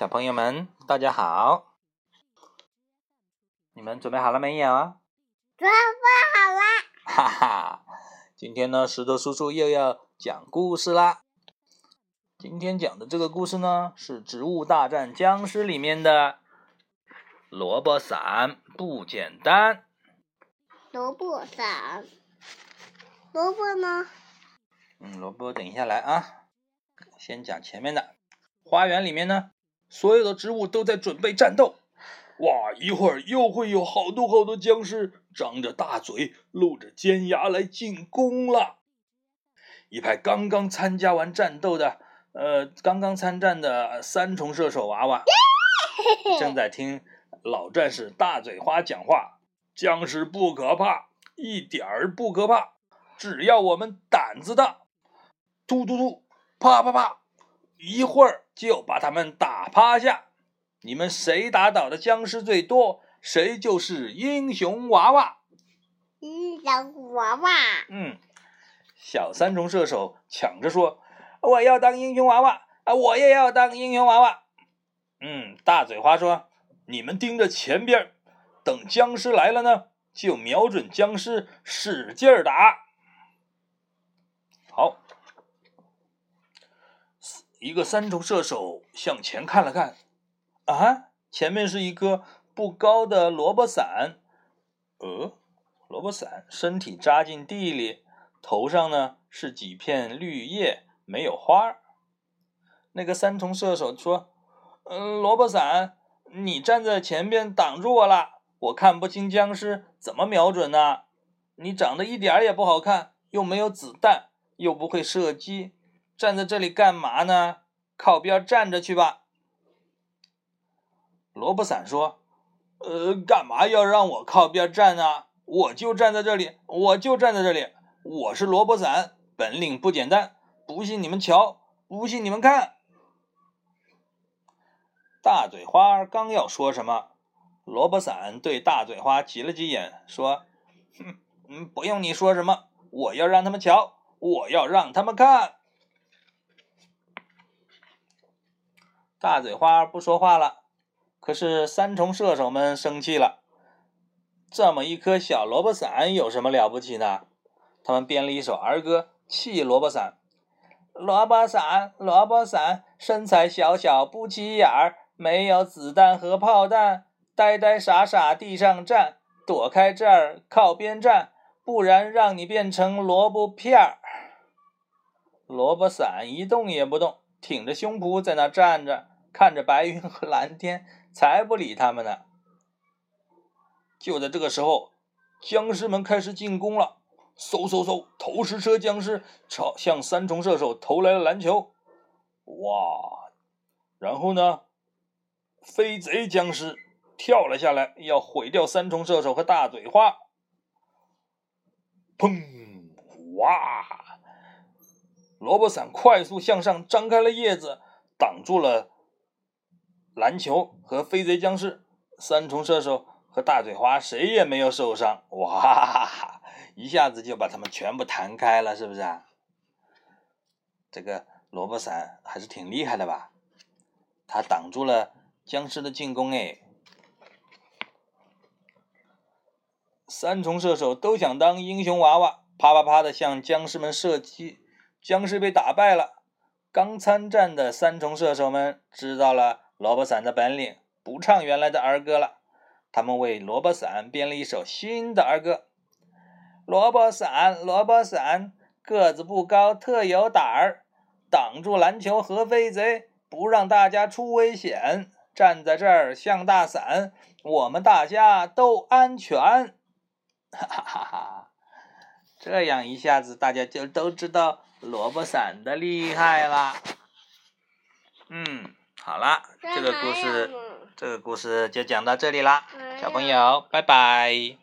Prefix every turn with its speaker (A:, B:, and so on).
A: 小朋友们，大家好！你们准备好了没有？
B: 准备好了。
A: 哈哈，今天呢，石头叔叔又要讲故事啦。今天讲的这个故事呢，是《植物大战僵尸》里面的萝卜伞不简单。
B: 萝卜伞，萝卜呢？
A: 嗯，萝卜等一下来啊，先讲前面的。花园里面呢，所有的植物都在准备战斗。哇，一会儿又会有好多好多僵尸张着大嘴、露着尖牙来进攻了。一排刚刚参加完战斗的，呃，刚刚参战的三重射手娃娃 正在听老战士大嘴花讲话。僵尸不可怕，一点儿不可怕，只要我们胆子大。突突突，啪啪啪，一会儿就把他们打趴下。你们谁打倒的僵尸最多，谁就是英雄娃娃。
B: 英雄娃娃。
A: 嗯，小三重射手抢着说：“我要当英雄娃娃啊！我也要当英雄娃娃。”嗯，大嘴花说：“你们盯着前边。”等僵尸来了呢，就瞄准僵尸，使劲儿打。好，一个三重射手向前看了看，啊，前面是一个不高的萝卜伞。呃，萝卜伞身体扎进地里，头上呢是几片绿叶，没有花。那个三重射手说：“嗯，萝卜伞，你站在前边挡住我了。”我看不清僵尸，怎么瞄准呢？你长得一点也不好看，又没有子弹，又不会射击，站在这里干嘛呢？靠边站着去吧。萝卜伞说：“呃，干嘛要让我靠边站呢？我就站在这里，我就站在这里。我是萝卜伞，本领不简单，不信你们瞧，不信你们看。”大嘴花刚要说什么。萝卜伞对大嘴花挤了挤眼，说：“哼，嗯，不用你说什么，我要让他们瞧，我要让他们看。”大嘴花不说话了，可是三重射手们生气了。这么一颗小萝卜伞有什么了不起呢？他们编了一首儿歌，气萝卜伞：“萝卜伞，萝卜伞，身材小小不起眼儿，没有子弹和炮弹。”呆呆傻傻地上站，躲开这儿，靠边站，不然让你变成萝卜片儿。萝卜伞一动也不动，挺着胸脯在那站着，看着白云和蓝天，才不理他们呢。就在这个时候，僵尸们开始进攻了，嗖嗖嗖，投石车僵尸朝向三重射手投来了篮球，哇！然后呢，飞贼僵尸。跳了下来，要毁掉三重射手和大嘴花。砰！哇！萝卜伞快速向上张开了叶子，挡住了篮球和飞贼僵尸。三重射手和大嘴花谁也没有受伤。哇！一下子就把他们全部弹开了，是不是啊？这个萝卜伞还是挺厉害的吧？他挡住了僵尸的进攻，哎。三重射手都想当英雄娃娃，啪啪啪的向僵尸们射击。僵尸被打败了。刚参战的三重射手们知道了萝卜伞的本领，不唱原来的儿歌了。他们为萝卜伞编了一首新的儿歌：萝卜伞，萝卜伞，个子不高，特有胆儿，挡住篮球和飞贼，不让大家出危险。站在这儿像大伞，我们大家都安全。哈哈哈哈这样一下子大家就都知道萝卜伞的厉害啦。嗯，好了，这个故事，这个故事就讲到这里啦，小朋友，拜拜。